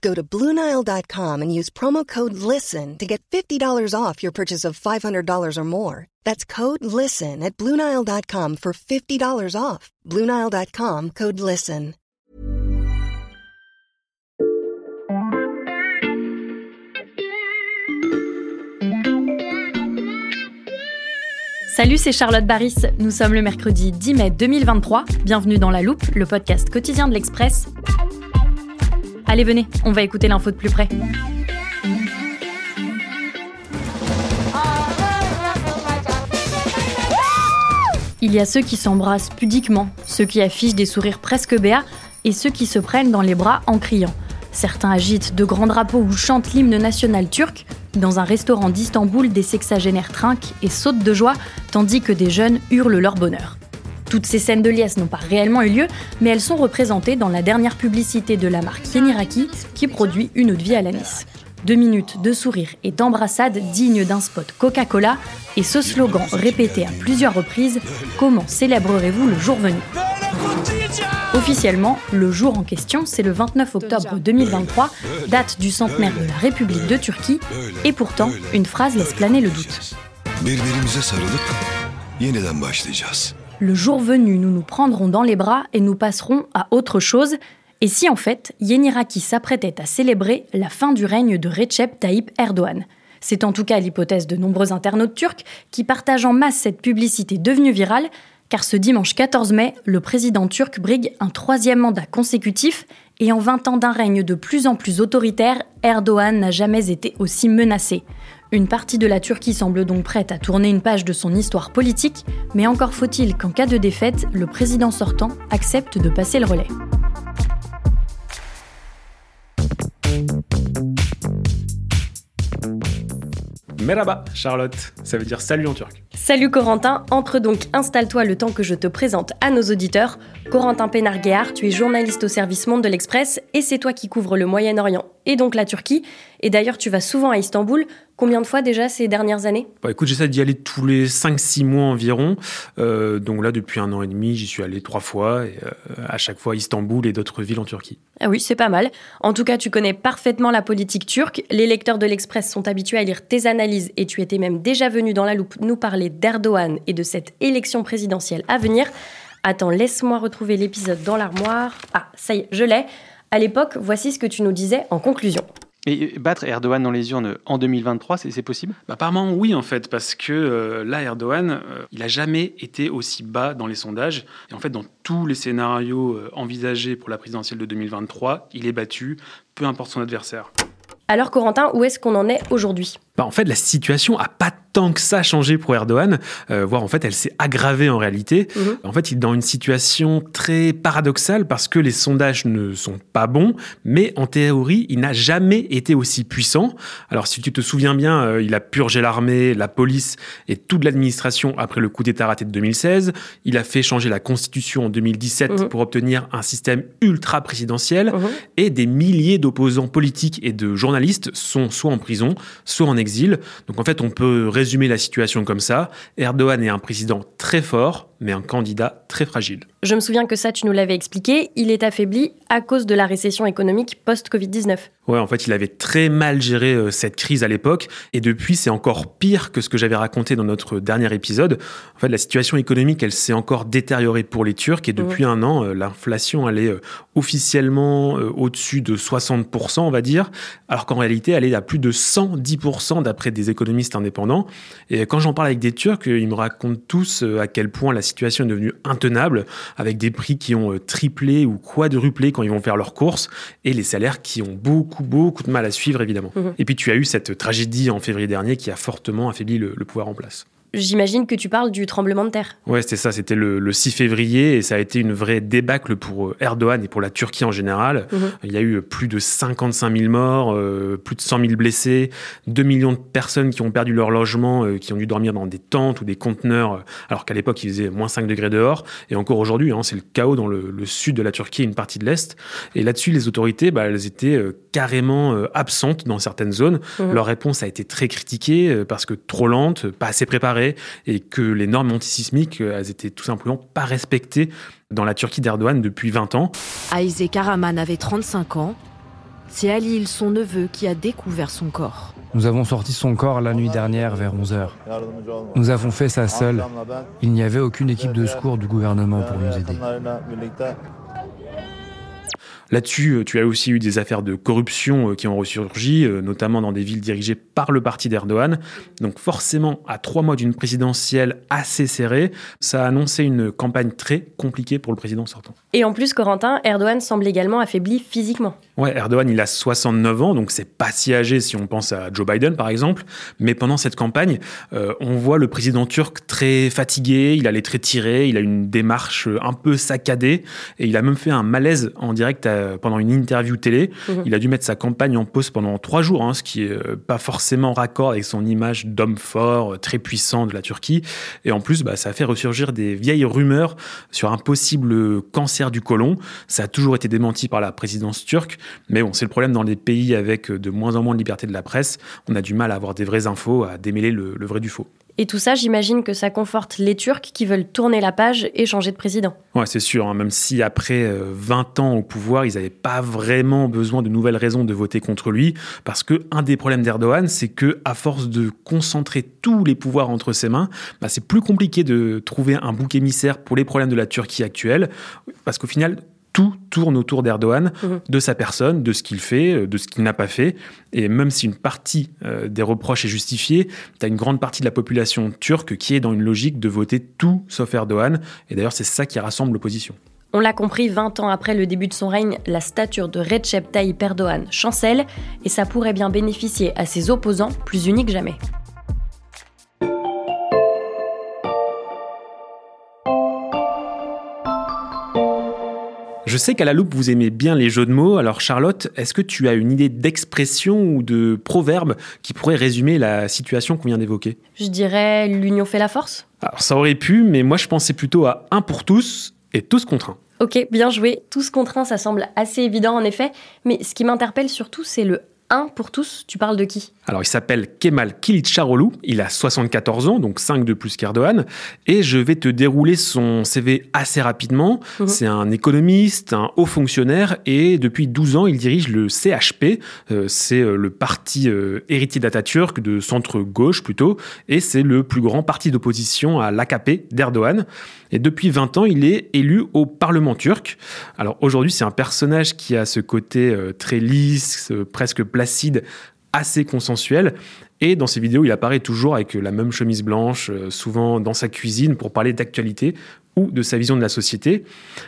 Go to Bluenile.com and use promo code LISTEN to get $50 off your purchase of $500 or more. That's code LISTEN at Bluenile.com for $50 off. Bluenile.com code LISTEN. Salut, c'est Charlotte Baris. Nous sommes le mercredi 10 mai 2023. Bienvenue dans La Loupe, le podcast quotidien de l'Express. Allez, venez, on va écouter l'info de plus près. Il y a ceux qui s'embrassent pudiquement, ceux qui affichent des sourires presque béats et ceux qui se prennent dans les bras en criant. Certains agitent de grands drapeaux ou chantent l'hymne national turc. Dans un restaurant d'Istanbul, des sexagénaires trinquent et sautent de joie, tandis que des jeunes hurlent leur bonheur. Toutes ces scènes de liesse n'ont pas réellement eu lieu, mais elles sont représentées dans la dernière publicité de la marque Yeniraki qui produit une eau de vie à l'anis. Deux minutes de sourire et d'embrassade dignes d'un spot Coca-Cola et ce slogan répété à plusieurs reprises Comment célébrerez-vous le jour venu? Officiellement, le jour en question, c'est le 29 octobre 2023, date du centenaire de la République de Turquie, et pourtant, une phrase laisse planer le doute. Le jour venu, nous nous prendrons dans les bras et nous passerons à autre chose. Et si en fait, Yeniraki s'apprêtait à célébrer la fin du règne de Recep Tayyip Erdogan? C'est en tout cas l'hypothèse de nombreux internautes turcs qui partagent en masse cette publicité devenue virale, car ce dimanche 14 mai, le président turc brigue un troisième mandat consécutif et en 20 ans d'un règne de plus en plus autoritaire, Erdogan n'a jamais été aussi menacé. Une partie de la Turquie semble donc prête à tourner une page de son histoire politique, mais encore faut-il qu'en cas de défaite, le président sortant accepte de passer le relais. Merhaba, Charlotte. Ça veut dire salut en turc. Salut Corentin, entre donc, installe-toi le temps que je te présente à nos auditeurs. Corentin Pénarguéard, tu es journaliste au service Monde de l'Express et c'est toi qui couvres le Moyen-Orient et donc la Turquie. Et d'ailleurs, tu vas souvent à Istanbul. Combien de fois déjà ces dernières années? Bah, Écoute, j'essaie d'y aller tous les 5-6 mois environ. Euh, donc là, depuis un an et demi, j'y suis allé trois fois, et, euh, à chaque fois Istanbul et d'autres villes en Turquie. Ah oui, c'est pas mal. En tout cas, tu connais parfaitement la politique turque. Les lecteurs de l'Express sont habitués à lire tes analyses et tu étais même déjà venu dans la loupe nous parler d'Erdogan et de cette élection présidentielle à venir. Attends, laisse-moi retrouver l'épisode dans l'armoire. Ah, ça y est, je l'ai. À l'époque, voici ce que tu nous disais en conclusion. Et battre Erdogan dans les urnes en 2023, c'est possible? Bah, Apparemment oui en fait, parce que euh, là Erdogan, euh, il a jamais été aussi bas dans les sondages. Et en fait, dans tous les scénarios euh, envisagés pour la présidentielle de 2023, il est battu, peu importe son adversaire. Alors Corentin, où est-ce qu'on en est aujourd'hui? Bah, En fait, la situation a pas tant que ça changé pour Erdogan, euh, voire en fait elle s'est aggravée en réalité. Mhm. En fait, il est dans une situation très paradoxale parce que les sondages ne sont pas bons, mais en théorie, il n'a jamais été aussi puissant. Alors si tu te souviens bien, euh, il a purgé l'armée, la police et toute l'administration après le coup d'État raté de 2016. Il a fait changer la constitution en 2017 mhm. pour obtenir un système ultra présidentiel mhm. et des milliers d'opposants politiques et de journalistes sont soit en prison, soit en exil. Donc en fait, on peut résumer la situation comme ça. Erdogan est un président très fort, mais un candidat très fragile. Je me souviens que ça, tu nous l'avais expliqué, il est affaibli à cause de la récession économique post-Covid-19. Ouais, en fait, il avait très mal géré euh, cette crise à l'époque. Et depuis, c'est encore pire que ce que j'avais raconté dans notre dernier épisode. En fait, la situation économique, elle s'est encore détériorée pour les Turcs. Et depuis un an, euh, l'inflation, elle est euh, officiellement au-dessus de 60%, on va dire. Alors qu'en réalité, elle est à plus de 110% d'après des économistes indépendants. Et quand j'en parle avec des Turcs, ils me racontent tous à quel point la situation est devenue intenable, avec des prix qui ont triplé ou quadruplé quand ils vont faire leurs courses, et les salaires qui ont beaucoup beaucoup, de mal à suivre, évidemment. Mhm. Et puis tu as eu cette tragédie en février dernier qui a fortement affaibli le pouvoir en place. J'imagine que tu parles du tremblement de terre. Ouais, c'était ça. C'était le, 6 février et ça a été une vraie débâcle pour euh, Erdogan et pour la Turquie en général. Mhm. Il y a eu plus de 55 000 morts, euh, plus de 100 000 blessés, 2 millions de personnes qui ont perdu leur logement, euh, qui ont dû dormir dans des tentes ou des conteneurs, alors qu'à l'époque il faisait moins 5 degrés dehors. Et encore aujourd'hui, hein, c'est le chaos dans le, sud de la Turquie et une partie de l'Est. Et là-dessus, les autorités, bah, elles étaient carrément absentes dans certaines zones. Mhm. Leur réponse a été très critiquée parce que trop lente, pas assez préparée et que les normes antisismiques, euh, elles étaient tout simplement pas respectées dans la Turquie d'Erdogan depuis 20 ans. Aïzé Karaman avait 35 ans. C'est Halil, son neveu, qui a découvert son corps. Nous avons sorti son corps la nuit dernière vers 11h. Nous avons fait ça seul. Il n'y avait aucune équipe de secours du gouvernement pour nous aider. Là-dessus, euh, tu as aussi eu des affaires de corruption euh, qui ont ressurgi, euh, notamment dans des villes dirigées par le parti d'Erdogan. Donc forcément, à trois mois d'une présidentielle assez serrée, ça a annoncé une campagne très compliquée pour le président sortant. Et en plus, Corentin, Erdogan semble également affaibli physiquement. Ouais, Erdogan, il a 69 ans, donc c'est pas si âgé si on pense à Joe Biden, par exemple. Mais pendant cette campagne, on voit le président turc très fatigué, il allait très tiré, il a une démarche un peu saccadée, et il a même fait un malaise en direct à euh, pendant une interview télé. Mhm. Il a dû mettre sa campagne en pause pendant trois jours, hein, ce qui est euh, pas forcément raccord avec son image d'homme fort, euh, très puissant de la Turquie. Et en plus, bah, ça a fait ressurgir des vieilles rumeurs sur un possible cancer du côlon. Ça a toujours été démenti par la présidence turque, mais bon, c'est le problème dans les pays avec de moins en moins de liberté de la presse. On a du mal à avoir des vraies infos, à démêler le vrai du faux. Et tout ça, j'imagine que ça conforte les Turcs qui veulent tourner la page et changer de président. Ouais, c'est sûr. Hein. même si après 20 euh, ans au pouvoir, ils n'avaient pas vraiment besoin de nouvelles raisons de voter contre lui, parce que un des problèmes d'Erdogan, c'est que à force de concentrer tous les pouvoirs entre ses mains, bah, c'est plus compliqué de trouver un bouc émissaire pour les problèmes de la Turquie actuelle, parce qu'au final, tout tourne autour d'Erdogan, mhm. de sa personne, de ce qu'il fait, euh, de ce qu'il n'a pas fait. Et même si une partie euh, des reproches est justifiée, tu as une grande partie de la population turque qui est dans une logique de voter tout sauf Erdogan. Et d'ailleurs, c'est ça qui rassemble l'opposition. On l'a compris, 20 ans après le début de son règne, la stature de Recep Tayyip Erdogan chancelle et ça pourrait bien bénéficier à ses opposants plus unis que jamais. Je sais qu'à la loupe, vous aimez bien les jeux de mots. Alors Charlotte, est-ce que tu as une idée d'expression ou de proverbe qui pourrait résumer la situation qu'on vient d'évoquer? Je dirais l'union fait la force. Alors ça aurait pu, mais moi je pensais plutôt à un pour tous et tous contre un. Ok, bien joué. Tous contre un, ça semble assez évident en effet. Mais ce qui m'interpelle surtout, c'est le un pour tous, tu parles de qui? Alors, il s'appelle Kemal Kilicdaroglu, il a 74 ans, donc 5 de plus qu'Erdogan, et je vais te dérouler son CV assez rapidement. Mhm. C'est un économiste, un haut fonctionnaire, et depuis 12 ans, il dirige le CHP, euh, c'est euh, le parti euh, héritier d'Atatürk, de centre-gauche plutôt, et c'est le plus grand parti d'opposition à l'AKP d'Erdogan. Et depuis 20 ans, il est élu au Parlement turc. Alors aujourd'hui, c'est un personnage qui a ce côté euh, très lisse, presque placide, assez consensuel. Et dans ses vidéos, il apparaît toujours avec la même chemise blanche, euh, souvent dans sa cuisine, pour parler d'actualité ou de sa vision de la société.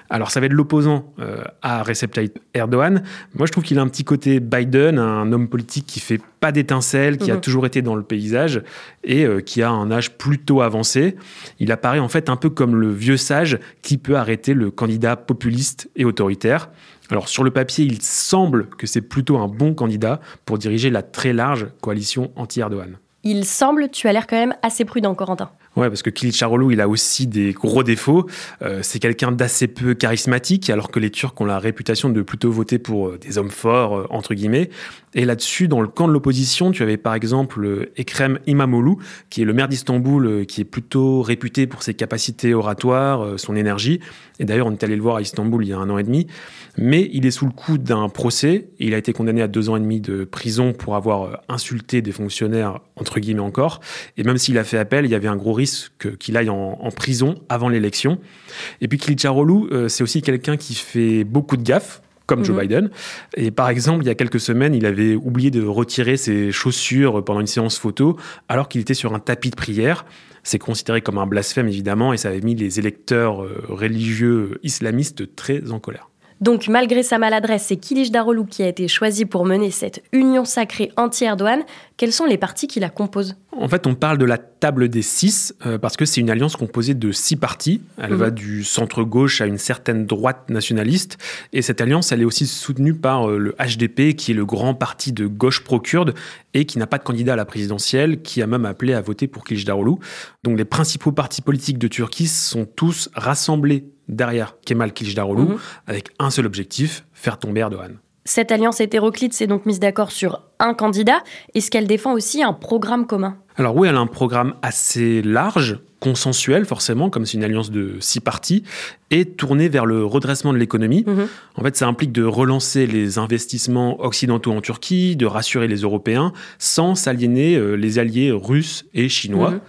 Alors ça va être l'opposant euh, à Recep Tayyip Erdogan. Moi je trouve qu'il a un petit côté Biden, un homme politique qui fait pas d'étincelles, qui a mhm. toujours été dans le paysage et euh, qui a un âge plutôt avancé. Il apparaît en fait un peu comme le vieux sage qui peut arrêter le candidat populiste et autoritaire. Alors sur le papier, il semble que c'est plutôt un bon candidat pour diriger la très large coalition anti-Erdogan. Il semble, tu as l'air quand même assez prudent, Corentin. Ouais, parce que Kılıçdaroğlu, il a aussi des gros défauts. Euh, c'est quelqu'un d'assez peu charismatique, alors que les Turcs ont la réputation de plutôt voter pour euh, des hommes forts, euh, entre guillemets. Et là-dessus, dans le camp de l'opposition, tu avais par exemple Ekrem Imamoglu, qui est le maire d'Istanbul, qui est plutôt réputé pour ses capacités oratoires, son énergie. Et d'ailleurs, on est allé le voir à Istanbul il y a un an et demi. Mais il est sous le coup d'un procès. Il a été condamné à deux ans et demi de prison pour avoir insulté des fonctionnaires, entre guillemets encore. Et même s'il a fait appel, il y avait un gros risque qu'il aille en, prison avant l'élection. Et puis Kılıçdaroğlu, euh, c'est aussi quelqu'un qui fait beaucoup de gaffes comme Joe mhm. Biden. Et par exemple, il y a quelques semaines, il avait oublié de retirer ses chaussures pendant une séance photo alors qu'il était sur un tapis de prière. C'est considéré comme un blasphème, évidemment, et ça avait mis les électeurs euh, religieux islamistes très en colère. Donc, malgré sa maladresse, c'est Kilij Darolou qui a été choisi pour mener cette union sacrée anti-Erdogan. Quels sont les partis qui la composent? En fait, on parle de la table des six euh, parce que c'est une alliance composée de six partis. Elle va mhm. du centre-gauche à une certaine droite nationaliste. Et cette alliance, elle est aussi soutenue par euh, le HDP, qui est le grand parti de gauche pro-kurde et qui n'a pas de candidat à la présidentielle, qui a même appelé à voter pour Kılıçdaroğlu. Donc, les principaux partis politiques de Turquie sont tous rassemblés derrière Kemal Kılıçdaroğlu mhm. avec un seul objectif, faire tomber Erdogan. Cette alliance hétéroclite s'est donc mise d'accord sur un candidat. Est-ce qu'elle défend aussi un programme commun? Alors oui, elle a un programme assez large, consensuel forcément, comme c'est une alliance de six partis, et tournée vers le redressement de l'économie. Mhm. En fait, ça implique de relancer les investissements occidentaux en Turquie, de rassurer les Européens, sans s'aliéner euh, les alliés russes et chinois. Mhm.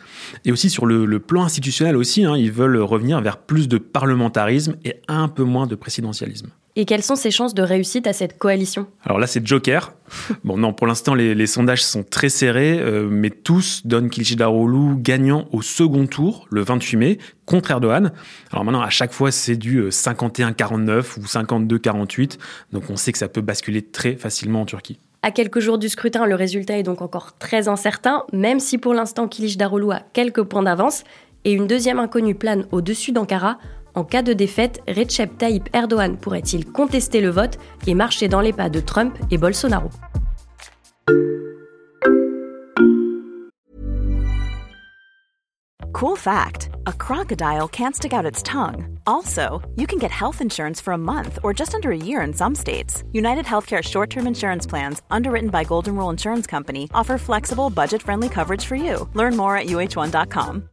Et aussi sur le, plan institutionnel aussi, hein, ils veulent revenir vers plus de parlementarisme et un peu moins de présidentialisme. Et quelles sont ses chances de réussite à cette coalition? Alors là, c'est Joker. bon, non, pour l'instant, les, sondages sont très serrés, euh, mais tous donnent Kılıçdaroğlu gagnant au second tour, le 28 mai, contre Erdogan. Alors maintenant, à chaque fois, c'est du 51-49 euh, ou 52-48, donc on sait que ça peut basculer très facilement en Turquie. À quelques jours du scrutin, le résultat est donc encore très incertain, même si pour l'instant Kılıçdaroğlu a quelques points d'avance et une deuxième inconnue plane au-dessus d'Ankara. En cas de défaite, Recep Tayyip Erdogan pourrait-il contester le vote et marcher dans les pas de Trump et Bolsonaro? Cool fact a crocodile can't stick out its tongue. Also, you can get health insurance for a month or just under a year in some states. United Healthcare short term insurance plans, underwritten by Golden Rule Insurance Company, offer flexible, budget friendly coverage for you. Learn more at uh1.com.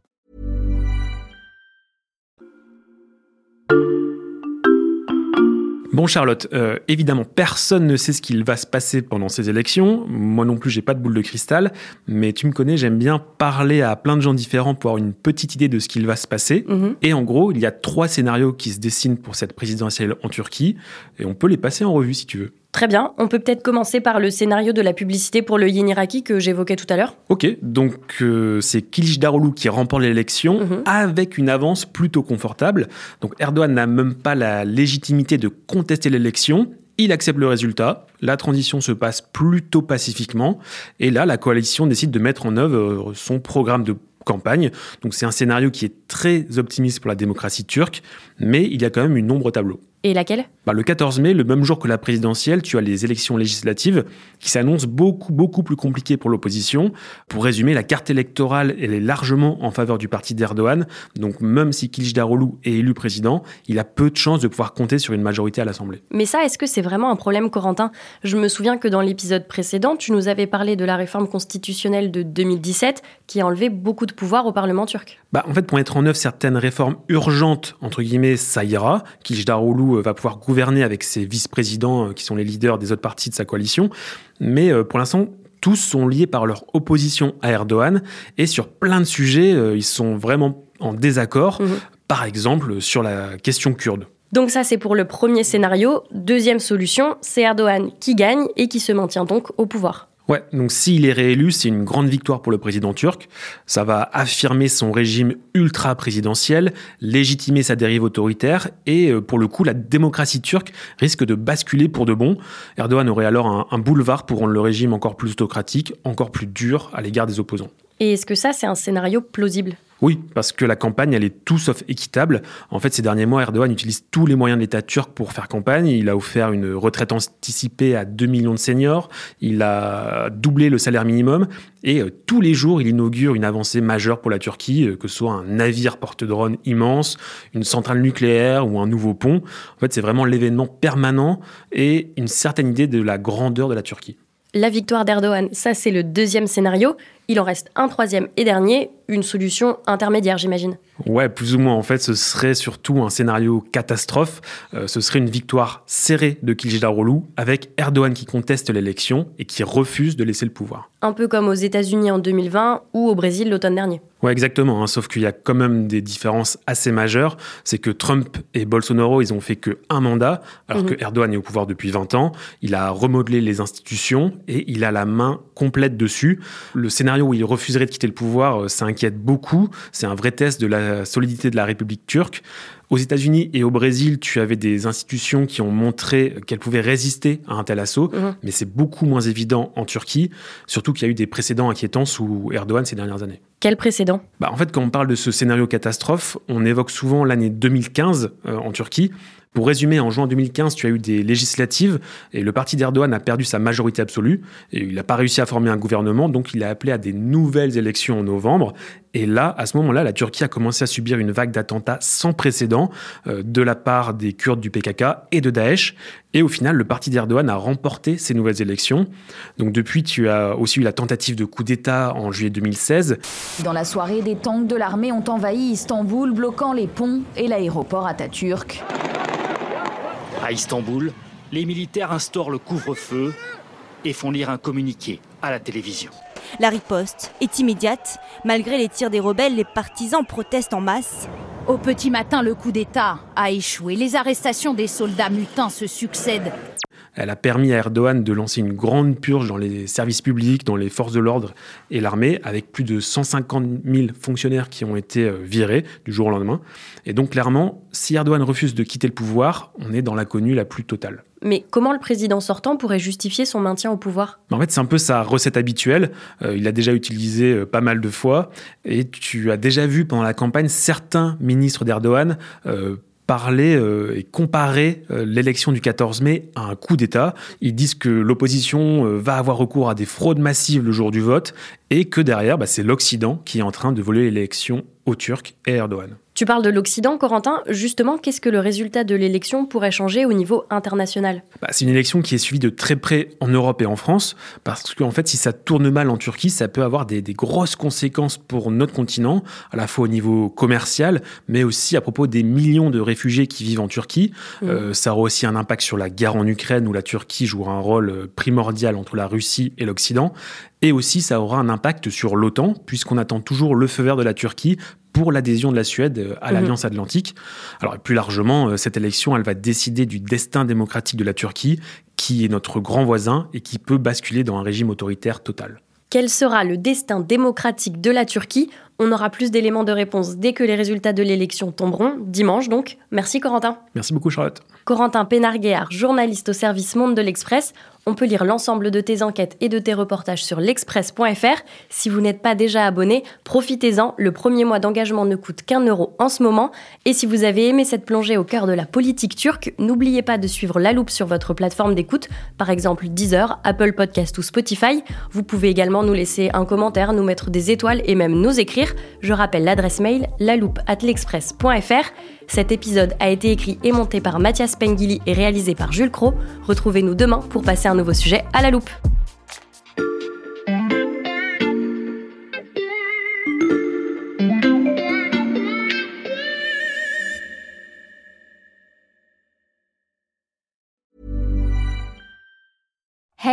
Bon Charlotte, euh, évidemment personne ne sait ce qu'il va se passer pendant ces élections. Moi non plus j'ai pas de boule de cristal, mais tu me connais, j'aime bien parler à plein de gens différents pour avoir une petite idée de ce qu'il va se passer. Mhm. Et en gros, il y a trois scénarios qui se dessinent pour cette présidentielle en Turquie, et on peut les passer en revue si tu veux. Très bien, on peut peut-être commencer par le scénario de la publicité pour le Yeniraki que j'évoquais tout à l'heure. Ok, donc euh, c'est Kılıçdaroğlu qui remporte l'élection mhm. avec une avance plutôt confortable. Donc Erdogan n'a même pas la légitimité de contester l'élection. Il accepte le résultat, la transition se passe plutôt pacifiquement, et là la coalition décide de mettre en œuvre euh, son programme de campagne. Donc c'est un scénario qui est très optimiste pour la démocratie turque, mais il y a quand même une nombre au tableau. Et laquelle? Bah, Le 14 mai, le même jour que la présidentielle, tu as les élections législatives qui s'annoncent beaucoup, beaucoup plus compliquées pour l'opposition. Pour résumer, la carte électorale, elle est largement en faveur du parti d'Erdogan. Donc même si Kılıçdaroğlu est élu président, il a peu de chances de pouvoir compter sur une majorité à l'Assemblée. Mais ça, est-ce que c'est vraiment un problème, Corentin? Je me souviens que dans l'épisode précédent, tu nous avais parlé de la réforme constitutionnelle de 2017 qui a enlevé beaucoup de pouvoir au Parlement turc. Bah, en fait, pour mettre en œuvre certaines réformes urgentes, entre guillemets, ça ira. Kılıçdaroğlu euh, va pouvoir gouverner avec ses vice-présidents euh, qui sont les leaders des autres partis de sa coalition. Mais euh, pour l'instant, tous sont liés par leur opposition à Erdogan et sur plein de sujets, ils sont vraiment en désaccord. Mhm. Par exemple, sur la question kurde. Donc ça, c'est pour le premier scénario. Deuxième solution, c'est Erdogan qui gagne et qui se maintient donc au pouvoir. Ouais, donc s'il est réélu, c'est une grande victoire pour le président turc. Ça va affirmer son régime ultra-présidentiel, légitimer sa dérive autoritaire et euh, pour le coup, la démocratie turque risque de basculer pour de bon. Erdogan aurait alors un, un boulevard pour rendre le régime encore plus autocratique, encore plus dur à l'égard des opposants. Et est-ce que ça, c'est un scénario plausible? Oui, parce que la campagne, elle est tout sauf équitable. En fait, ces derniers mois, Erdogan utilise tous les moyens de l'État turc pour faire campagne. Il a offert une retraite anticipée à 2 millions de seniors. Il a doublé le salaire minimum. Et euh, tous les jours, il inaugure une avancée majeure pour la Turquie, euh, que ce soit un navire porte-drone immense, une centrale nucléaire ou un nouveau pont. En fait, c'est vraiment l'événement permanent et une certaine idée de la grandeur de la Turquie. La victoire d'Erdogan, ça c'est le deuxième scénario. Il en reste un troisième et dernier, une solution intermédiaire, j'imagine. Ouais, plus ou moins. En fait, ce serait surtout un scénario catastrophe. Euh, ce serait une victoire serrée de Kılıçdaroğlu avec Erdogan qui conteste l'élection et qui refuse de laisser le pouvoir. Un peu comme aux États-Unis en 2020 ou au Brésil l'automne dernier. Ouais, exactement. Hein, sauf qu'il y a quand même des différences assez majeures. C'est que Trump et Bolsonaro, ils ont fait que un mandat, alors que mhm. Erdogan est au pouvoir depuis 20 ans. Il a remodelé les institutions et il a la main complète dessus. Le scénario où il refuserait de quitter le pouvoir, euh, ça inquiète beaucoup. C'est un vrai test de la solidité de la République turque. Aux États-Unis et au Brésil, tu avais des institutions qui ont montré qu'elles pouvaient résister à un tel assaut, mhm. mais c'est beaucoup moins évident en Turquie, surtout qu'il y a eu des précédents inquiétants sous Erdogan ces dernières années. Quel précédent? Bah, En fait, quand on parle de ce scénario catastrophe, on évoque souvent l'année 2015 euh, en Turquie. Pour résumer, en juin 2015, tu as eu des législatives et le parti d'Erdogan a perdu sa majorité absolue et il n'a pas réussi à former un gouvernement, donc il a appelé à des nouvelles élections en novembre. Et là, à ce moment-là, la Turquie a commencé à subir une vague d'attentats sans précédent euh, de la part des Kurdes du PKK et de Daesh. Et au final, le parti d'Erdogan a remporté ces nouvelles élections. Donc depuis, tu as aussi eu la tentative de coup d'État en juillet 2016. Dans la soirée, des tanks de l'armée ont envahi Istanbul, bloquant les ponts et l'aéroport Atatürk. À Istanbul, les militaires instaurent le couvre-feu et font lire un communiqué à la télévision. La riposte est immédiate. Malgré les tirs des rebelles, les partisans protestent en masse. Au petit matin, le coup d'État a échoué. Les arrestations des soldats mutins se succèdent. Elle a permis à Erdogan de lancer une grande purge dans les services publics, dans les forces de l'ordre et l'armée, avec plus de 150 000 fonctionnaires qui ont été euh, virés du jour au lendemain. Et donc clairement, si Erdogan refuse de quitter le pouvoir, on est dans l'inconnu la plus totale. Mais comment le président sortant pourrait justifier son maintien au pouvoir? En fait, c'est un peu sa recette habituelle. Euh, il l'a déjà utilisé euh, pas mal de fois. Et tu as déjà vu pendant la campagne certains ministres d'Erdogan parler euh, et comparer euh, l'élection du 14 mai à un coup d'État. Ils disent que l'opposition euh, va avoir recours à des fraudes massives le jour du vote et que derrière, bah, c'est l'Occident qui est en train de voler l'élection aux Turcs et Erdogan. Tu parles de l'Occident, Corentin. Justement, qu'est-ce que le résultat de l'élection pourrait changer au niveau international? Bah, C'est une élection qui est suivie de très près en Europe et en France, parce qu'en fait, si ça tourne mal en Turquie, ça peut avoir des, grosses conséquences pour notre continent, à la fois au niveau commercial, mais aussi à propos des millions de réfugiés qui vivent en Turquie. Mmh. Euh, ça aura aussi un impact sur la guerre en Ukraine, où la Turquie jouera un rôle euh, primordial entre la Russie et l'Occident. Et aussi, ça aura un impact sur l'OTAN, puisqu'on attend toujours le feu vert de la Turquie pour l'adhésion de la Suède euh, à mhm. l'Alliance Atlantique. Alors plus largement, euh, cette élection, elle va décider du destin démocratique de la Turquie, qui est notre grand voisin et qui peut basculer dans un régime autoritaire total. Quel sera le destin démocratique de la Turquie On aura plus d'éléments de réponse dès que les résultats de l'élection tomberont, dimanche donc. Merci Corentin. Merci beaucoup Charlotte. Corentin Pénarguéard, journaliste au service Monde de l'Express. On peut lire l'ensemble de tes enquêtes et de tes reportages sur l'express.fr. Si vous n'êtes pas déjà abonné, profitez-en. Le premier mois d'engagement ne coûte qu'un euro en ce moment. Et si vous avez aimé cette plongée au cœur de la politique turque, n'oubliez pas de suivre La Loupe sur votre plateforme d'écoute, par exemple Deezer, Apple Podcast ou Spotify. Vous pouvez également nous laisser un commentaire, nous mettre des étoiles et même nous écrire. Je rappelle l'adresse mail l'express.fr. Cet épisode a été écrit et monté par Mathias Pengili et réalisé par Jules Cro. Retrouvez-nous demain pour passer un nouveau sujet à la loupe.